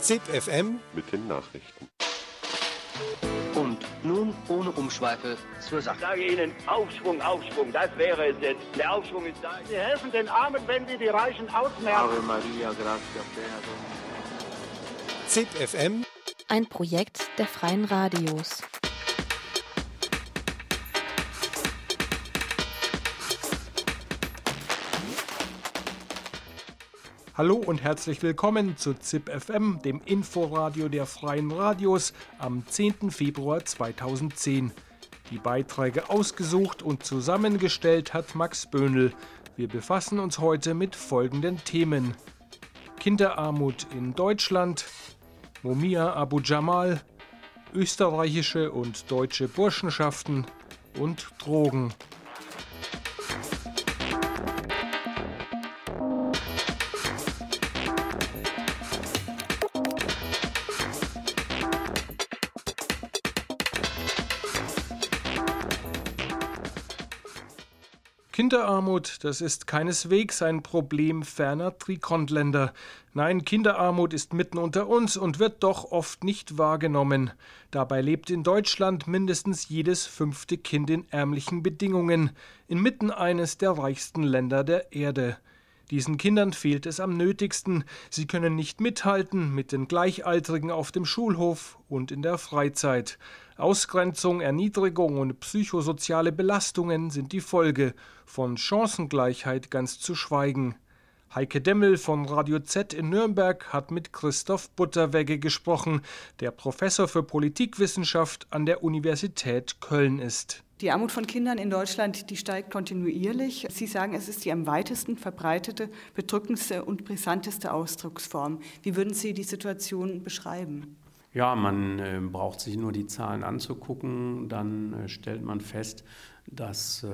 ZIP FM mit den Nachrichten. Und nun ohne Umschweife zur Ich Sache. sage Ihnen, Aufschwung, Aufschwung, das wäre es jetzt. Der Aufschwung ist da. Sie helfen den Armen, wenn sie die Reichen ausmerzen. ZIP FM Ein Projekt der Freien Radios. Hallo und herzlich willkommen zu ZIP FM, dem Inforadio der Freien Radios am 10. Februar 2010. Die Beiträge ausgesucht und zusammengestellt hat Max Böhnl. Wir befassen uns heute mit folgenden Themen: Kinderarmut in Deutschland, Mumia Abu Jamal, österreichische und deutsche Burschenschaften und Drogen. Kinderarmut, das ist keineswegs ein Problem ferner Trikontländer. Nein, Kinderarmut ist mitten unter uns und wird doch oft nicht wahrgenommen. Dabei lebt in Deutschland mindestens jedes fünfte Kind in ärmlichen Bedingungen, inmitten eines der reichsten Länder der Erde. Diesen Kindern fehlt es am nötigsten. Sie können nicht mithalten mit den Gleichaltrigen auf dem Schulhof und in der Freizeit. Ausgrenzung, Erniedrigung und psychosoziale Belastungen sind die Folge, von Chancengleichheit ganz zu schweigen. Heike Demmel von Radio Z in Nürnberg hat mit Christoph Butterwegge gesprochen, der Professor für Politikwissenschaft an der Universität Köln ist. Die Armut von Kindern in Deutschland, die steigt kontinuierlich. Sie sagen, es ist die am weitesten verbreitete, bedrückendste und brisanteste Ausdrucksform. Wie würden Sie die Situation beschreiben? Ja, man äh, braucht sich nur die Zahlen anzugucken, dann äh, stellt man fest, dass äh,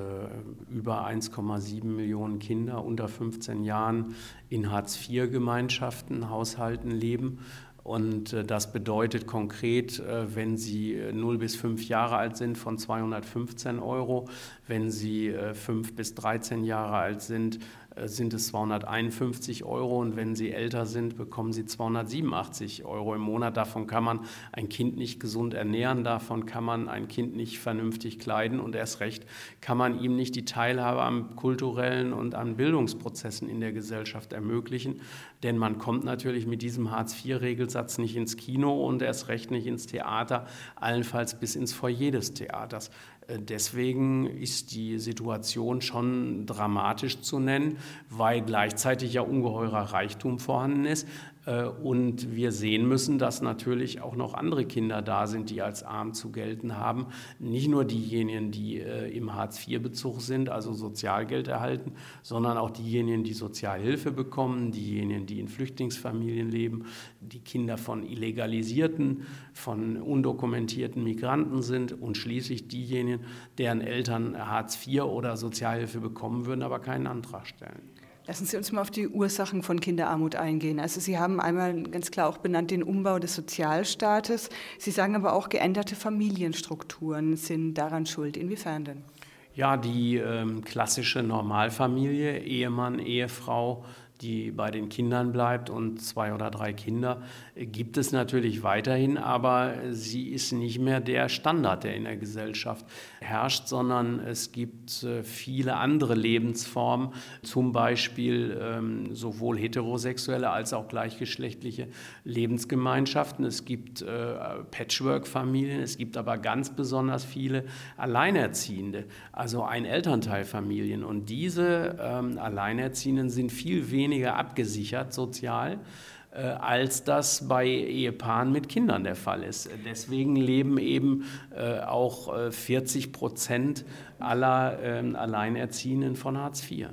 über 1,7 Millionen Kinder unter 15 Jahren in Hartz-IV-Gemeinschaften, Haushalten leben. Und äh, das bedeutet konkret, äh, wenn Sie äh, 0 bis 5 Jahre alt sind, von 215 Euro. Wenn Sie äh, 5 bis 13 Jahre alt sind, äh, sind es 251 Euro. Und wenn Sie älter sind, bekommen Sie 287 Euro im Monat. Davon kann man ein Kind nicht gesund ernähren. Davon kann man ein Kind nicht vernünftig kleiden. Und erst recht kann man ihm nicht die Teilhabe am kulturellen und an Bildungsprozessen in der Gesellschaft ermöglichen. Denn man kommt natürlich mit diesem Hartz-IV-Regelsatz nicht ins Kino und erst recht nicht ins Theater, allenfalls bis ins Foyer des Theaters. Äh, Deswegen ist die Situation schon dramatisch zu nennen, weil gleichzeitig ja ungeheurer Reichtum vorhanden ist. Äh, Und wir sehen müssen, dass natürlich auch noch andere Kinder da sind, die als arm zu gelten haben. Nicht nur diejenigen, die äh, im Hartz-IV-Bezug sind, also Sozialgeld erhalten, sondern auch diejenigen, die Sozialhilfe bekommen, diejenigen, die in Flüchtlingsfamilien leben, die Kinder von illegalisierten, von undokumentierten Migranten sind und schließlich diejenigen, deren Eltern Hartz IV oder Sozialhilfe bekommen würden, aber keinen Antrag stellen. Lassen Sie uns mal auf die Ursachen von Kinderarmut eingehen. Also Sie haben einmal ganz klar auch benannt den Umbau des Sozialstaates. Sie sagen aber auch, geänderte Familienstrukturen sind daran schuld. Inwiefern denn? Ja, die ähm, klassische Normalfamilie, Ehemann, Ehefrau, die bei den Kindern bleibt und zwei oder drei Kinder, gibt es natürlich weiterhin, aber sie ist nicht mehr der Standard, der in der Gesellschaft herrscht, sondern es gibt äh, viele andere Lebensformen, zum Beispiel ähm, sowohl heterosexuelle als auch gleichgeschlechtliche Lebensgemeinschaften. Es gibt äh, Patchwork-Familien, es gibt aber ganz besonders viele Alleinerziehende, also Ein-Elternteil-Familien. Und diese ähm, Alleinerziehenden sind viel weniger abgesichert sozial äh, als das bei Ehepaaren mit Kindern der Fall ist. Deswegen leben eben äh, auch äh, 40 Prozent aller ähm, Alleinerziehenden von Hartz IV.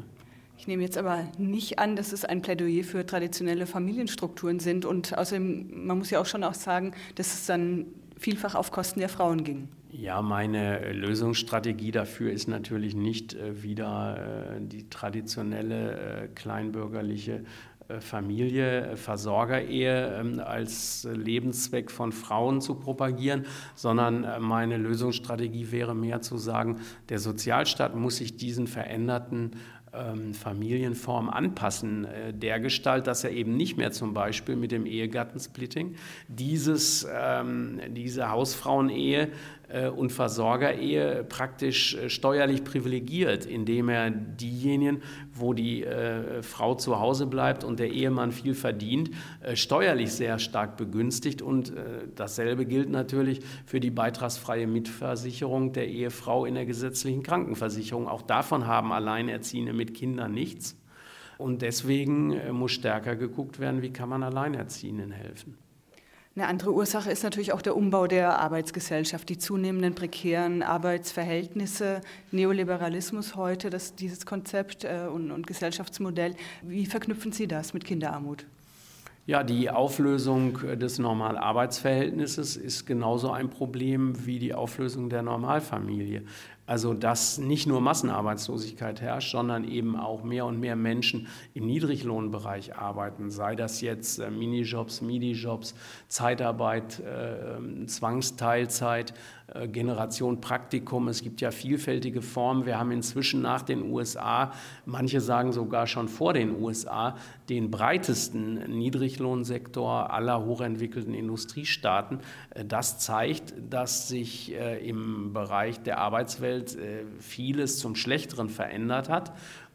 Ich nehme jetzt aber nicht an, dass es ein Plädoyer für traditionelle Familienstrukturen sind. Und außerdem, man muss ja auch schon auch sagen, dass es dann vielfach auf Kosten der Frauen ging. Ja, meine Lösungsstrategie dafür ist natürlich nicht äh, wieder äh, die traditionelle äh, kleinbürgerliche äh, Familie, äh, Versorgerehe ähm, als Lebenszweck von Frauen zu propagieren, sondern äh, meine Lösungsstrategie wäre mehr zu sagen, der Sozialstaat muss sich diesen veränderten ähm, Familienform anpassen, äh, dergestalt, dass er eben nicht mehr zum Beispiel mit dem Ehegattensplitting dieses, ähm, diese Hausfrauenehe und Versorgerehe praktisch äh, steuerlich privilegiert, indem er diejenigen, wo die äh, Frau zu Hause bleibt und der Ehemann viel verdient, äh, steuerlich sehr stark begünstigt. Und äh, dasselbe gilt natürlich für die beitragsfreie Mitversicherung der Ehefrau in der gesetzlichen Krankenversicherung. Auch davon haben Alleinerziehende mit Kindern nichts. Und deswegen äh, muss stärker geguckt werden, wie kann man Alleinerziehenden helfen. Eine andere Ursache ist natürlich auch der Umbau der Arbeitsgesellschaft, die zunehmenden prekären Arbeitsverhältnisse, Neoliberalismus heute, das, dieses Konzept äh, und, und Gesellschaftsmodell. Wie verknüpfen Sie das mit Kinderarmut? Ja, die Auflösung des Normalarbeitsverhältnisses ist genauso ein Problem wie die Auflösung der Normalfamilie. Also dass nicht nur Massenarbeitslosigkeit herrscht, sondern eben auch mehr und mehr Menschen im Niedriglohnbereich arbeiten, sei das jetzt äh, Minijobs, Midijobs, Zeitarbeit, äh, Zwangsteilzeit, äh, Generation Praktikum. Es gibt ja vielfältige Formen. Wir haben inzwischen nach den USA, manche sagen sogar schon vor den USA, den breitesten Niedriglohnsektor aller hochentwickelten Industriestaaten. Äh, das zeigt, dass sich äh, im Bereich der Arbeitswelt äh, vieles zum Schlechteren verändert hat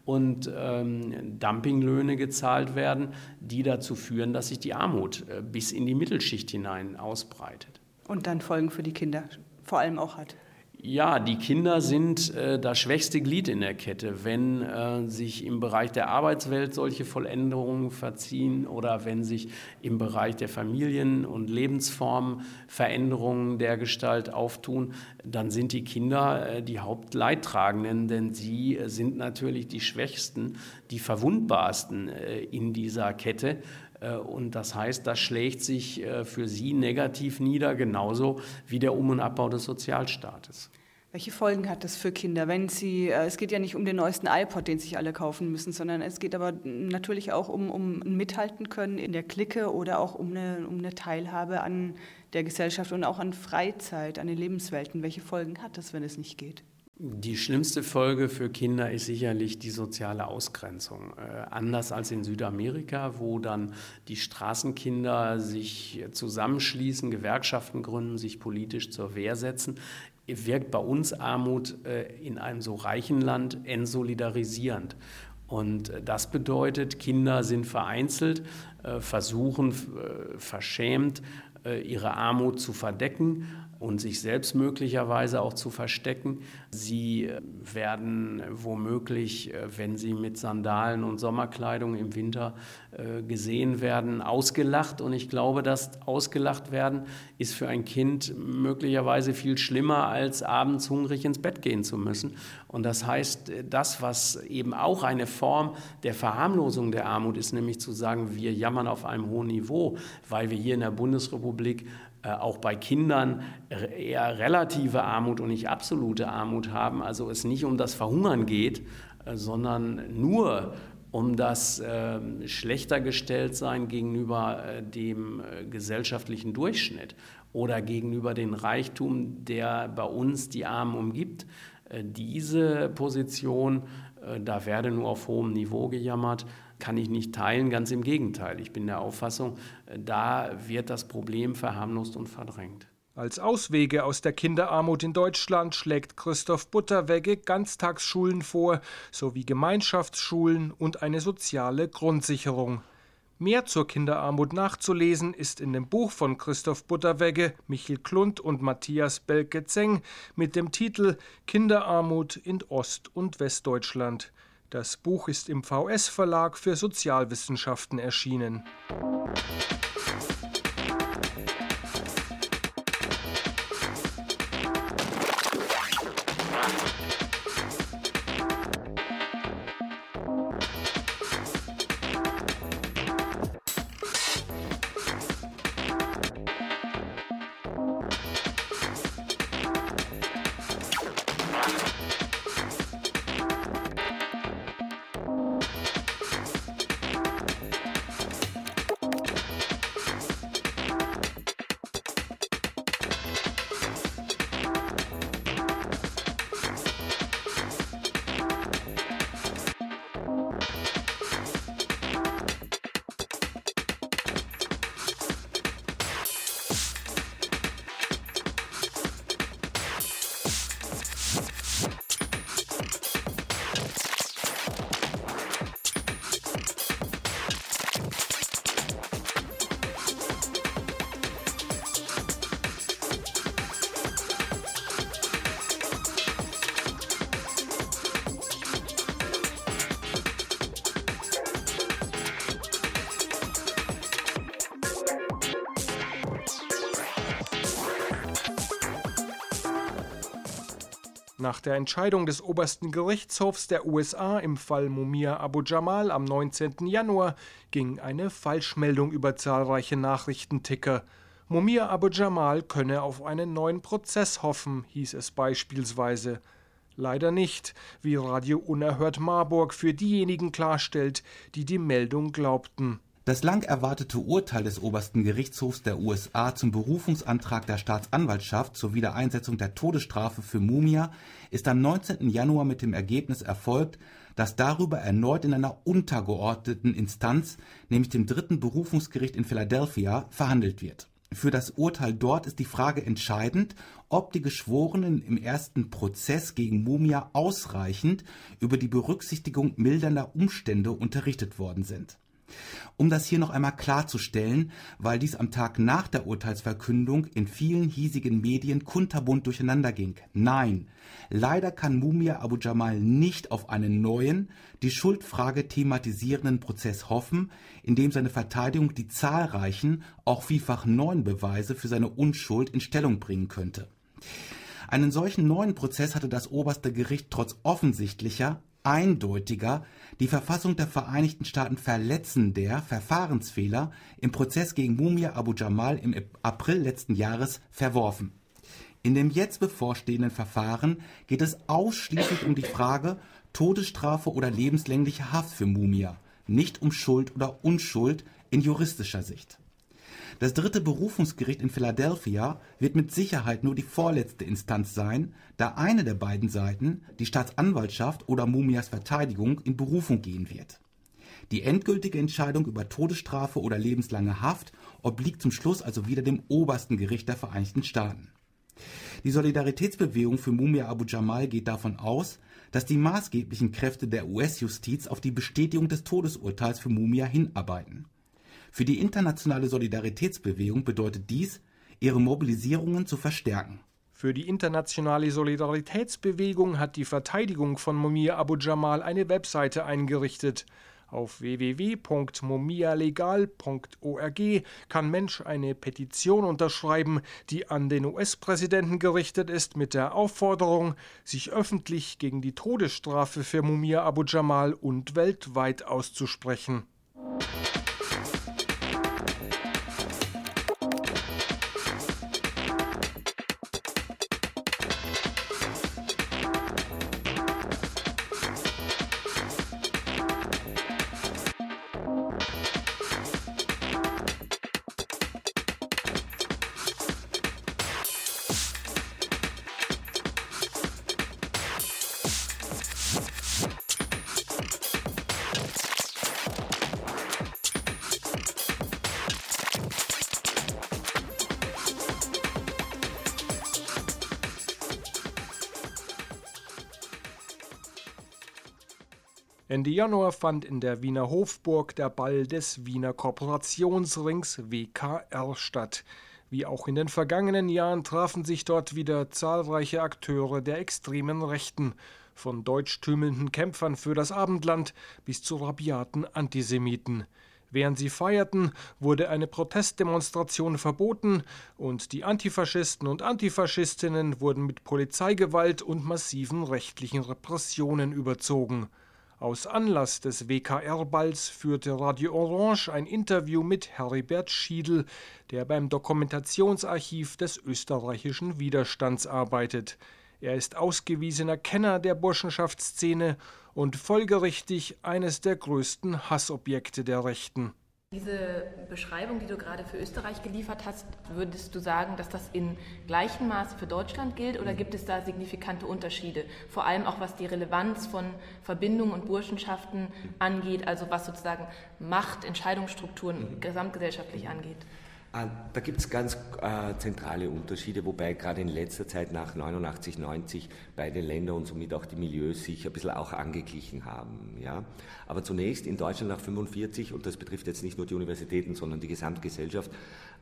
und ähm, Dumpinglöhne gezahlt werden, die dazu führen, dass sich die Armut äh, bis in die Mittelschicht hinein ausbreitet. Und dann Folgen für die Kinder vor allem auch hat. Ja, die Kinder sind äh, das schwächste Glied in der Kette. Wenn äh, sich im Bereich der Arbeitswelt solche Volländerungen verziehen oder wenn sich im Bereich der Familien- und Lebensformen Veränderungen der Gestalt auftun, dann sind die Kinder äh, die Hauptleidtragenden, denn sie äh, sind natürlich die Schwächsten, die Verwundbarsten äh, in dieser Kette. Äh, und das heißt, das schlägt sich äh, für sie negativ nieder, genauso wie der Um- und Abbau des Sozialstaates. Welche Folgen hat das für Kinder, wenn sie, äh, es geht ja nicht um den neuesten iPod, den sich alle kaufen müssen, sondern es geht aber natürlich auch um, um Mithalten können in der Clique oder auch um eine, um eine Teilhabe an der Gesellschaft und auch an Freizeit, an den Lebenswelten. Welche Folgen hat das, wenn es nicht geht? Die schlimmste Folge für Kinder ist sicherlich die soziale Ausgrenzung. Äh, anders als in Südamerika, wo dann die Straßenkinder sich zusammenschließen, Gewerkschaften gründen, sich politisch zur Wehr setzen, wirkt bei uns Armut äh, in einem so reichen Land entsolidarisierend. Und das bedeutet, Kinder sind vereinzelt, äh, versuchen äh, verschämt äh, ihre Armut zu verdecken und sich selbst möglicherweise auch zu verstecken. Sie äh, werden womöglich, äh, wenn sie mit Sandalen und Sommerkleidung im Winter äh, gesehen werden, ausgelacht. Und ich glaube, dass ausgelacht werden ist für ein Kind möglicherweise viel schlimmer, als abends hungrig ins Bett gehen zu müssen. Und das heißt, das, was eben auch eine Form der Verharmlosung der Armut ist, nämlich zu sagen, wir jammern auf einem hohen Niveau, weil wir hier in der Bundesrepublik auch bei Kindern eher relative Armut und nicht absolute Armut haben, also es nicht um das Verhungern geht, äh, sondern nur um das äh, schlechter gestellt sein gegenüber äh, dem äh, gesellschaftlichen Durchschnitt oder gegenüber dem Reichtum, der bei uns die Armen umgibt. Äh, diese Position, da werde nur auf hohem Niveau gejammert, kann ich nicht teilen. Ganz im Gegenteil. Ich bin der Auffassung, da wird das Problem verharmlost und verdrängt. Als Auswege aus der Kinderarmut in Deutschland schlägt Christoph Butterwegge Ganztagsschulen vor, sowie Gemeinschaftsschulen und eine soziale Grundsicherung. Mehr zur Kinderarmut nachzulesen ist in dem Buch von Christoph Butterwegge, Michel Klund und Matthias Belke-Zeng mit dem Titel Kinderarmut in Ost- und Westdeutschland. Das Buch ist im VS Verlag für Sozialwissenschaften erschienen. Nach der Entscheidung des obersten Gerichtshofs der USA im Fall Mumia Abu Jamal am 19. Januar ging eine Falschmeldung über zahlreiche Nachrichtenticker. Mumia Abu Jamal könne auf einen neuen Prozess hoffen, hieß es beispielsweise. Leider nicht, wie Radio Unerhört Marburg für diejenigen klarstellt, die die Meldung glaubten. Das lang erwartete Urteil des obersten Gerichtshofs der USA zum Berufungsantrag der Staatsanwaltschaft zur Wiedereinsetzung der Todesstrafe für Mumia ist am 19. Januar mit dem Ergebnis erfolgt, dass darüber erneut in einer untergeordneten Instanz, nämlich dem dritten Berufungsgericht in Philadelphia, verhandelt wird. Für das Urteil dort ist die Frage entscheidend, ob die Geschworenen im ersten Prozess gegen Mumia ausreichend über die Berücksichtigung mildernder Umstände unterrichtet worden sind um das hier noch einmal klarzustellen, weil dies am Tag nach der Urteilsverkündung in vielen hiesigen Medien kunterbunt durcheinander ging. Nein, leider kann Mumia Abu Jamal nicht auf einen neuen, die Schuldfrage thematisierenden Prozess hoffen, in dem seine Verteidigung die zahlreichen, auch vielfach neuen Beweise für seine Unschuld in Stellung bringen könnte. Einen solchen neuen Prozess hatte das oberste Gericht trotz offensichtlicher, eindeutiger die Verfassung der Vereinigten Staaten verletzender Verfahrensfehler im Prozess gegen Mumia Abu Jamal im April letzten Jahres verworfen. In dem jetzt bevorstehenden Verfahren geht es ausschließlich um die Frage Todesstrafe oder lebenslängliche Haft für Mumia, nicht um Schuld oder Unschuld in juristischer Sicht das dritte Berufungsgericht in Philadelphia wird mit Sicherheit nur die vorletzte Instanz sein, da eine der beiden Seiten, die Staatsanwaltschaft oder Mumias Verteidigung, in Berufung gehen wird. Die endgültige Entscheidung über Todesstrafe oder lebenslange Haft obliegt zum Schluss also wieder dem obersten Gericht der Vereinigten Staaten. Die Solidaritätsbewegung für Mumia Abu Jamal geht davon aus, dass die maßgeblichen Kräfte der US-Justiz auf die Bestätigung des Todesurteils für Mumia hinarbeiten für die internationale Solidaritätsbewegung bedeutet dies, ihre Mobilisierungen zu verstärken. Für die internationale Solidaritätsbewegung hat die Verteidigung von Mumia Abu Jamal eine Webseite eingerichtet. Auf www.momialegal.org kann Mensch eine Petition unterschreiben, die an den US-Präsidenten gerichtet ist, mit der Aufforderung, sich öffentlich gegen die Todesstrafe für Mumia Abu Jamal und weltweit auszusprechen. Ende Januar fand in der Wiener Hofburg der Ball des Wiener Kooperationsrings WKR statt. Wie auch in den vergangenen Jahren trafen sich dort wieder zahlreiche Akteure der extremen Rechten, von deutschtümelnden Kämpfern für das Abendland bis zu rabiaten Antisemiten. Während sie feierten, wurde eine Protestdemonstration verboten und die Antifaschisten und Antifaschistinnen wurden mit Polizeigewalt und massiven rechtlichen Repressionen überzogen. Aus Anlass des WKR-Balls führte Radio Orange ein Interview mit Heribert Schiedl, der beim Dokumentationsarchiv des österreichischen Widerstands arbeitet. Er ist ausgewiesener Kenner der Burschenschaftsszene und folgerichtig eines der größten Hassobjekte der Rechten. Diese Beschreibung, die du gerade für Österreich geliefert hast, würdest du sagen, dass das in gleichem Maße für Deutschland gilt oder gibt es da signifikante Unterschiede? Vor allem auch was die Relevanz von Verbindungen und Burschenschaften angeht, also was sozusagen Macht, Entscheidungsstrukturen gesamtgesellschaftlich angeht. Ah, da gibt es ganz äh, zentrale Unterschiede, wobei gerade in letzter Zeit nach 89, 90 beide Länder und somit auch die Milieus sich ein bisschen auch angeglichen haben. Ja? Aber zunächst in Deutschland nach 45, und das betrifft jetzt nicht nur die Universitäten, sondern die Gesamtgesellschaft,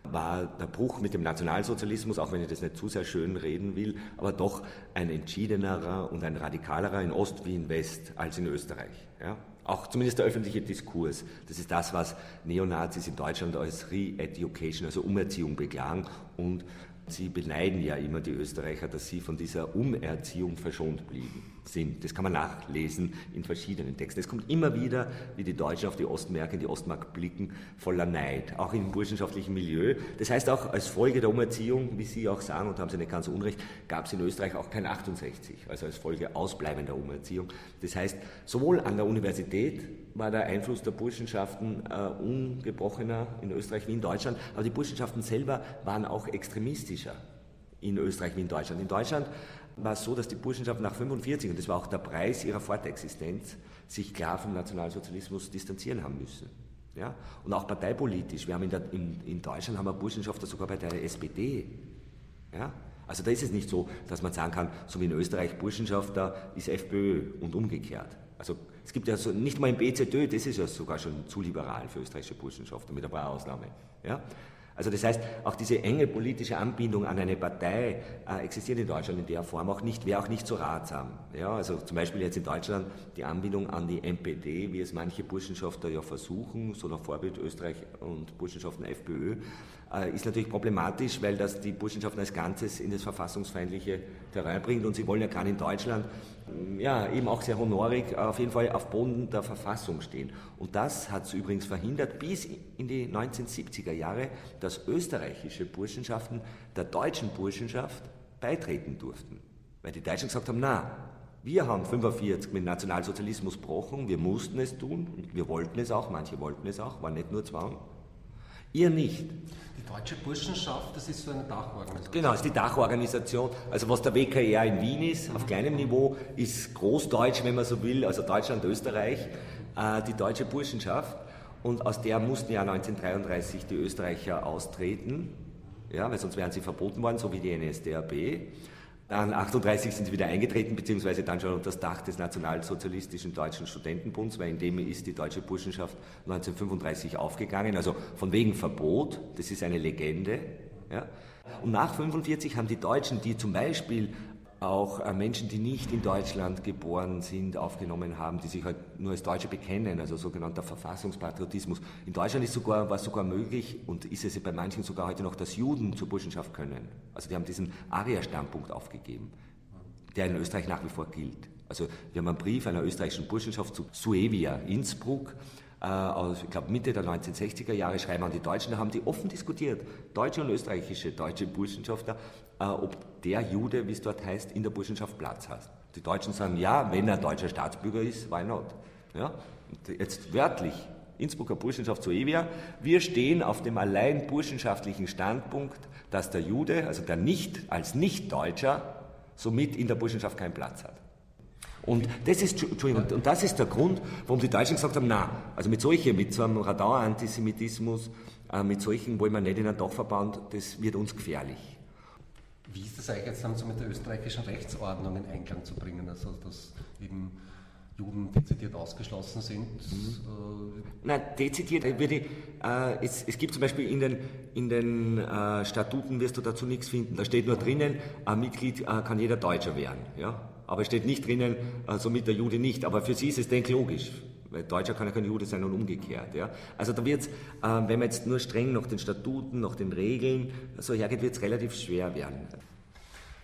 war der Bruch mit dem Nationalsozialismus, auch wenn ich das nicht zu sehr schön reden will, aber doch ein entschiedenerer und ein radikalerer in Ost wie in West als in Österreich. Ja? Auch zumindest der öffentliche Diskurs. Das ist das, was Neonazis in Deutschland als Re-Education, also Umerziehung beklagen und Sie beneiden ja immer die Österreicher, dass sie von dieser Umerziehung verschont blieben sind. Das kann man nachlesen in verschiedenen Texten. Es kommt immer wieder, wie die Deutschen auf die Ostmärkte, die Ostmark blicken, voller Neid, auch im burschenschaftlichen Milieu. Das heißt auch als Folge der Umerziehung, wie Sie auch sagen, und haben Sie nicht ganz unrecht, gab es in Österreich auch kein 68, also als Folge ausbleibender Umerziehung. Das heißt, sowohl an der Universität war der Einfluss der Burschenschaften äh, ungebrochener in Österreich wie in Deutschland, aber die Burschenschaften selber waren auch extremistischer in Österreich wie in Deutschland. In Deutschland war es so, dass die Burschenschaften nach 1945, und das war auch der Preis ihrer Fortexistenz, sich klar vom Nationalsozialismus distanzieren haben müssen. Ja? Und auch parteipolitisch. Wir haben in, der, in, in Deutschland haben wir Burschenschafter sogar bei der SPD. Ja? Also da ist es nicht so, dass man sagen kann, so wie in Österreich Burschenschafter ist FPÖ und umgekehrt. Also es gibt ja so, nicht mal im BZÖ, das ist ja sogar schon zu liberal für österreichische Burschenschaften, mit ein paar Ausnahmen. Ja? Also das heißt, auch diese enge politische Anbindung an eine Partei äh, existiert in Deutschland in der Form auch nicht, wäre auch nicht so ratsam. Ja, also zum Beispiel jetzt in Deutschland die Anbindung an die NPD, wie es manche Burschenschafter ja versuchen, so nach Vorbild Österreich und Burschenschaften FPÖ, äh, ist natürlich problematisch, weil das die Burschenschaften als Ganzes in das verfassungsfeindliche Terrain bringt und sie wollen ja gerade in Deutschland ja, eben auch sehr honorig auf jeden Fall auf Boden der Verfassung stehen. Und das hat es übrigens verhindert bis in die 1970er Jahre, dass österreichische Burschenschaften der deutschen Burschenschaft beitreten durften. Weil die Deutschen gesagt haben, na, wir haben 45 mit Nationalsozialismus gebrochen, wir mussten es tun, wir wollten es auch, manche wollten es auch, war nicht nur Zwang. Ihr nicht. Die Deutsche Burschenschaft, das ist so eine Dachorganisation. Genau, das ist die Dachorganisation. Also was der WKR in Wien ist, auf kleinem Niveau, ist Großdeutsch, wenn man so will, also Deutschland, Österreich, äh, die Deutsche Burschenschaft. Und aus der mussten ja 1933 die Österreicher austreten, ja, weil sonst wären sie verboten worden, so wie die NSDAP. Dann 38 sind sie wieder eingetreten, beziehungsweise dann schon unter das Dach des Nationalsozialistischen Deutschen Studentenbunds, weil in dem ist die deutsche Burschenschaft 1935 aufgegangen, also von wegen Verbot, das ist eine Legende. Ja. Und nach 1945 haben die Deutschen, die zum Beispiel auch äh, Menschen, die nicht in Deutschland geboren sind, aufgenommen haben, die sich halt nur als Deutsche bekennen, also sogenannter Verfassungspatriotismus. In Deutschland ist sogar, war es sogar möglich und ist es bei manchen sogar heute noch, dass Juden zur Burschenschaft können. Also die haben diesen Aria-Standpunkt aufgegeben, der in Österreich nach wie vor gilt. Also wir haben einen Brief einer österreichischen Burschenschaft zu Suevia, Innsbruck, aus, ich glaube, Mitte der 1960er Jahre schreiben an die Deutschen, da haben die offen diskutiert, deutsche und österreichische deutsche Burschenschafter, äh, ob der Jude, wie es dort heißt, in der Burschenschaft Platz hat. Die Deutschen sagen, ja, wenn er deutscher Staatsbürger ist, why not? Ja? Jetzt wörtlich, Innsbrucker Burschenschaft zu Evia, wir stehen auf dem allein burschenschaftlichen Standpunkt, dass der Jude, also der nicht als Nicht-Deutscher, somit in der Burschenschaft keinen Platz hat. Und das ist, Entschuldigung, und das ist der Grund, warum die Deutschen gesagt haben, na, also mit solchen, mit so einem Radar-Antisemitismus, äh, mit solchen wollen wir nicht in einen Dachverband, das wird uns gefährlich. Wie ist das eigentlich jetzt dann so mit der österreichischen Rechtsordnung in Einklang zu bringen? Also, dass eben Juden dezidiert ausgeschlossen sind? Mhm. Äh Nein, dezidiert würde ich, äh, es, es, gibt zum Beispiel in den, in den äh, Statuten wirst du dazu nichts finden. Da steht nur drinnen, ein Mitglied äh, kann jeder Deutscher werden. Ja? Aber es steht nicht drinnen, äh, somit der Jude nicht. Aber für sie ist es, denke logisch. Weil Deutscher kann ja kein Jude sein und umgekehrt. Ja? Also da wird es, äh, wenn man jetzt nur streng nach den Statuten, nach den Regeln so hergeht, wird es relativ schwer werden.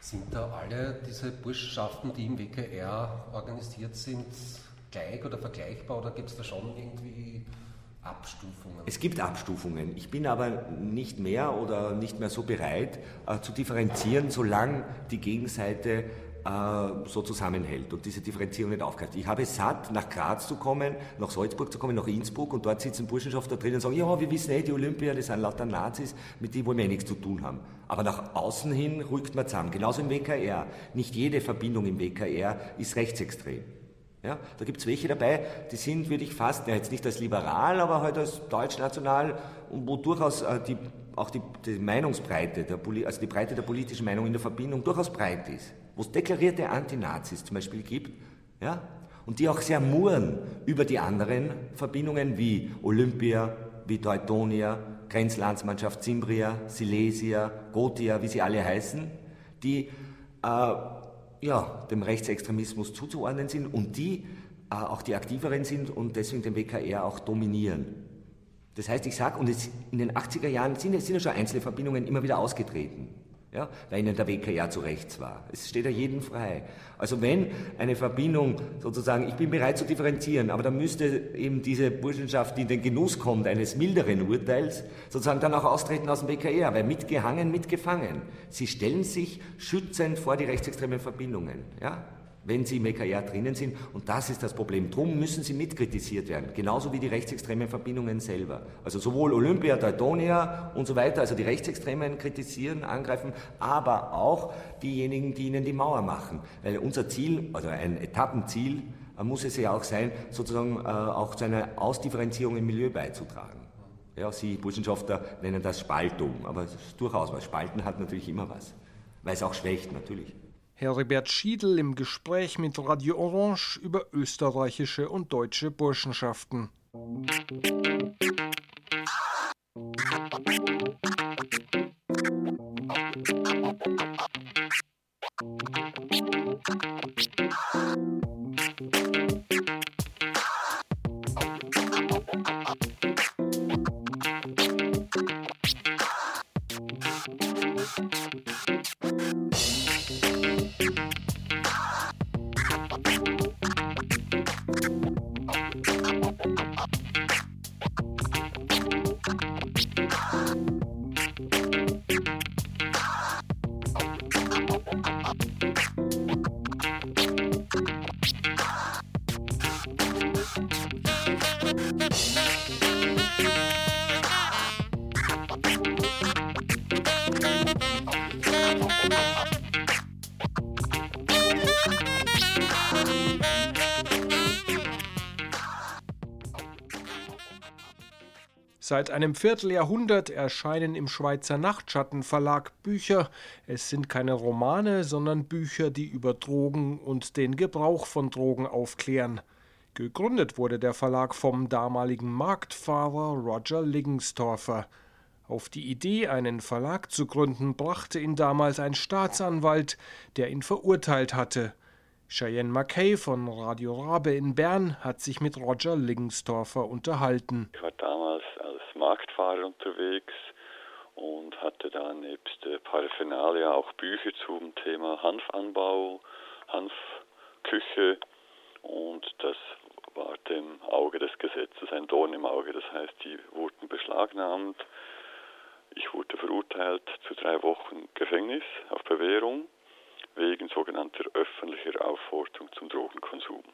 Sind da alle diese Burschenschaften, die im WKR organisiert sind, gleich oder vergleichbar oder gibt es da schon irgendwie Abstufungen? Es gibt Abstufungen. Ich bin aber nicht mehr oder nicht mehr so bereit äh, zu differenzieren, solange die Gegenseite äh, so zusammenhält und diese Differenzierung nicht aufgreift. Ich habe es satt, nach Graz zu kommen, nach Salzburg zu kommen, nach Innsbruck und dort sitzen Burschenschafter drin und sagen, ja, wir wissen eh, die Olympier, das sind lauter Nazis, mit denen wollen wir eh nichts zu tun haben. Aber nach außen hin rückt man zusammen. Genauso im WKR. Nicht jede Verbindung im WKR ist rechtsextrem. Ja, da gibt es welche dabei, die sind, würde ich fast, ja, jetzt nicht als liberal, aber halt als deutschnational und wo durchaus äh, die, auch die, die Meinungsbreite, der, also die Breite der politischen Meinung in der Verbindung durchaus breit ist wo es deklarierte Antinazis zum Beispiel gibt, ja, und die auch sehr murren über die anderen Verbindungen wie Olympia, wie Teutonia, Grenzlandsmannschaft Zimbria, Silesia, Gotia, wie sie alle heißen, die äh, ja, dem Rechtsextremismus zuzuordnen sind und die äh, auch die aktiveren sind und deswegen den WKR auch dominieren. Das heißt, ich sage, und es, in den 80er Jahren sind, sind ja schon einzelne Verbindungen immer wieder ausgetreten. Ja, weil ihnen der WKR zu rechts war. Es steht ja jedem frei. Also wenn eine Verbindung sozusagen, ich bin bereit zu differenzieren, aber dann müsste eben diese Burschenschaft, die in den Genuss kommt eines milderen Urteils, sozusagen dann auch austreten aus dem WKR, weil mitgehangen, mitgefangen. Sie stellen sich schützend vor die rechtsextremen Verbindungen. Ja? Wenn sie im EKR drinnen sind. Und das ist das Problem. Drum müssen sie mitkritisiert werden, genauso wie die rechtsextremen Verbindungen selber. Also sowohl Olympia, Teutonia und so weiter, also die Rechtsextremen kritisieren, angreifen, aber auch diejenigen, die ihnen die Mauer machen. Weil unser Ziel, also ein Etappenziel, äh, muss es ja auch sein, sozusagen äh, auch zu einer Ausdifferenzierung im Milieu beizutragen. Ja, Sie Burschenschafter nennen das Spaltung, aber es ist durchaus, weil Spalten hat natürlich immer was, weil es auch schwächt natürlich. Heribert Schiedl im Gespräch mit Radio Orange über österreichische und deutsche Burschenschaften. Seit einem Vierteljahrhundert erscheinen im Schweizer Nachtschattenverlag Bücher. Es sind keine Romane, sondern Bücher, die über Drogen und den Gebrauch von Drogen aufklären. Gegründet wurde der Verlag vom damaligen Marktfahrer Roger Liggenstorfer. Auf die Idee, einen Verlag zu gründen, brachte ihn damals ein Staatsanwalt, der ihn verurteilt hatte. Cheyenne Mackay von Radio Rabe in Bern hat sich mit Roger Liggenstorfer unterhalten. Ich war Marktfahrer unterwegs und hatte da nebst äh, Paraphernalia auch Bücher zum Thema Hanfanbau, Hanfküche und das war dem Auge des Gesetzes ein Dorn im Auge. Das heißt, die wurden beschlagnahmt. Ich wurde verurteilt zu drei Wochen Gefängnis auf Bewährung wegen sogenannter öffentlicher Aufforderung zum Drogenkonsum.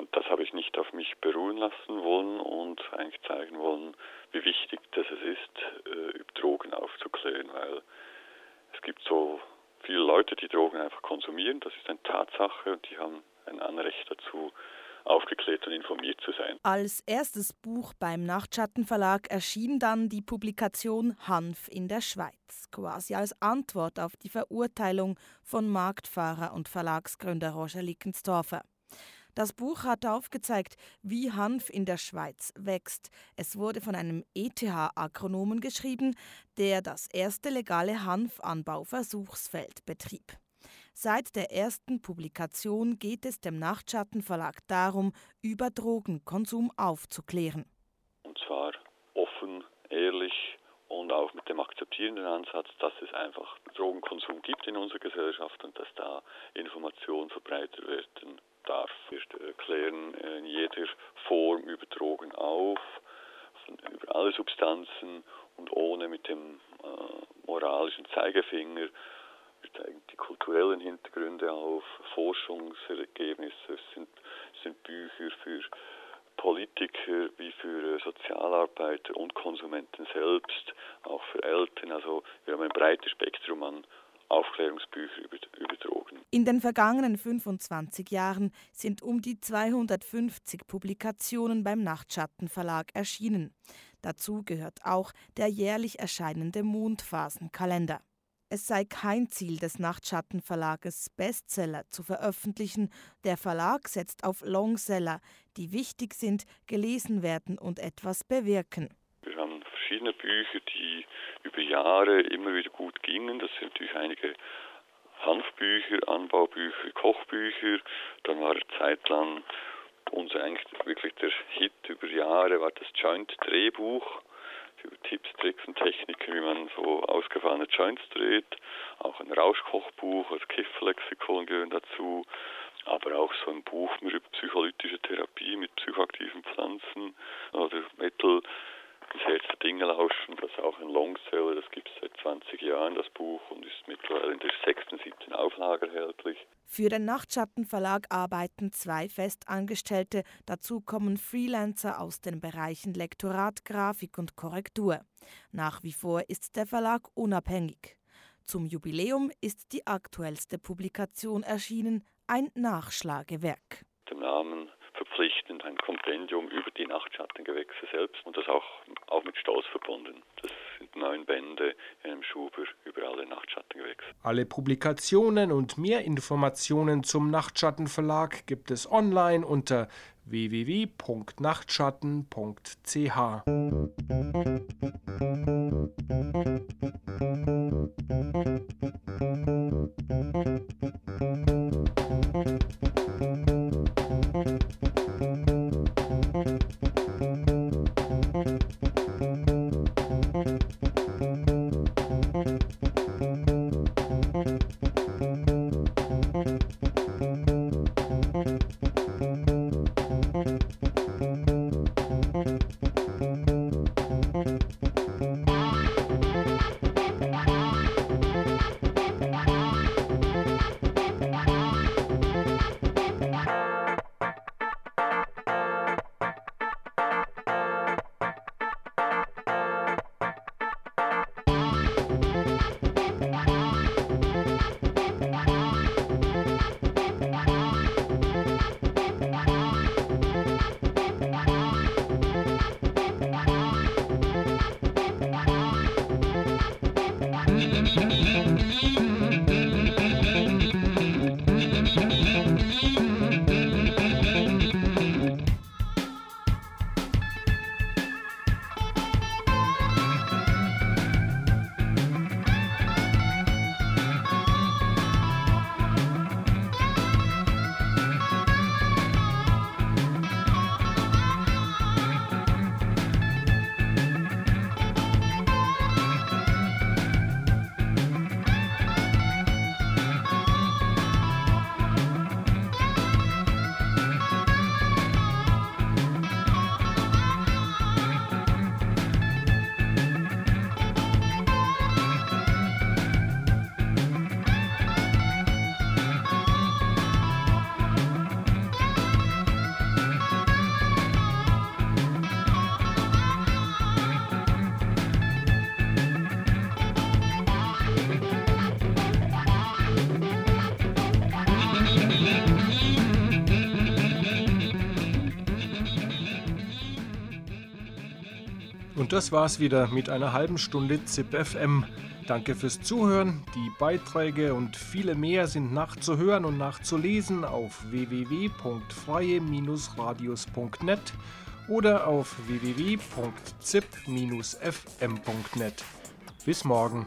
Und das habe ich nicht auf mich beruhen lassen wollen und eigentlich zeigen wollen, wie wichtig das es ist, äh, über Drogen aufzuklären, weil es gibt so viele Leute, die Drogen einfach konsumieren, das ist eine Tatsache und die haben ein Anrecht dazu, aufgeklärt und informiert zu sein. Als erstes Buch beim Nachtschattenverlag erschien dann die Publikation Hanf in der Schweiz, quasi als Antwort auf die Verurteilung von Marktfahrer und Verlagsgründer Roger Lickenstorfer. Das Buch hat aufgezeigt, wie Hanf in der Schweiz wächst. Es wurde von einem ETH-Agronomen geschrieben, der das erste legale Hanfanbauversuchsfeld betrieb. Seit der ersten Publikation geht es dem Nachtschattenverlag darum, über Drogenkonsum aufzuklären. Und zwar offen, ehrlich und auch mit dem akzeptierenden Ansatz, dass es einfach Drogenkonsum gibt in unserer Gesellschaft und dass da Informationen verbreitet werden darf. Wir klären in jeder Form über Drogen auf, über alle Substanzen und ohne mit dem äh, moralischen Zeigefinger. Zeigen die kulturellen Hintergründe auf, Forschungsergebnisse, es sind, sind Bücher für Politiker wie für Sozialarbeiter und Konsumenten selbst, auch für Eltern. Also wir haben ein breites Spektrum an Aufklärungsbücher über, über Drogen. In den vergangenen 25 Jahren sind um die 250 Publikationen beim Nachtschattenverlag erschienen. Dazu gehört auch der jährlich erscheinende Mondphasenkalender. Es sei kein Ziel des Nachtschattenverlages, Bestseller zu veröffentlichen. Der Verlag setzt auf Longseller, die wichtig sind, gelesen werden und etwas bewirken. Wir haben verschiedene Bücher, die über Jahre immer wieder gut gingen. Das sind natürlich einige Hanfbücher, Anbaubücher, Kochbücher. Dann war eine Zeit lang unser eigentlich wirklich der Hit über Jahre war das Joint Drehbuch Tipps, Tricks und Techniken, wie man so ausgefahrene Joints dreht. Auch ein Rauschkochbuch, also Kifferlexikon gehören dazu. Aber auch so ein Buch über psycholytische Therapie mit psychoaktiven Pflanzen oder Metal das Herz der Dinge lauschen, das ist auch ein Longseller, das gibt es seit 20 Jahren, das Buch, und ist mittlerweile in der sechsten, siebten Auflage erhältlich. Für den Nachtschattenverlag arbeiten zwei Festangestellte, dazu kommen Freelancer aus den Bereichen Lektorat, Grafik und Korrektur. Nach wie vor ist der Verlag unabhängig. Zum Jubiläum ist die aktuellste Publikation erschienen, ein Nachschlagewerk. Dem Namen verpflichtend ein Kompendium über die Nachtschattengewächse selbst und das auch, auch mit Stolz verbunden. Das sind neun Bände in einem Schuber über alle Nachtschattengewächse. Alle Publikationen und mehr Informationen zum Nachtschattenverlag gibt es online unter www.nachtschatten.ch. das war's wieder mit einer halben Stunde ZIP FM. Danke fürs Zuhören. Die Beiträge und viele mehr sind nachzuhören und nachzulesen auf www.freie-radios.net oder auf www.zip-fm.net. Bis morgen.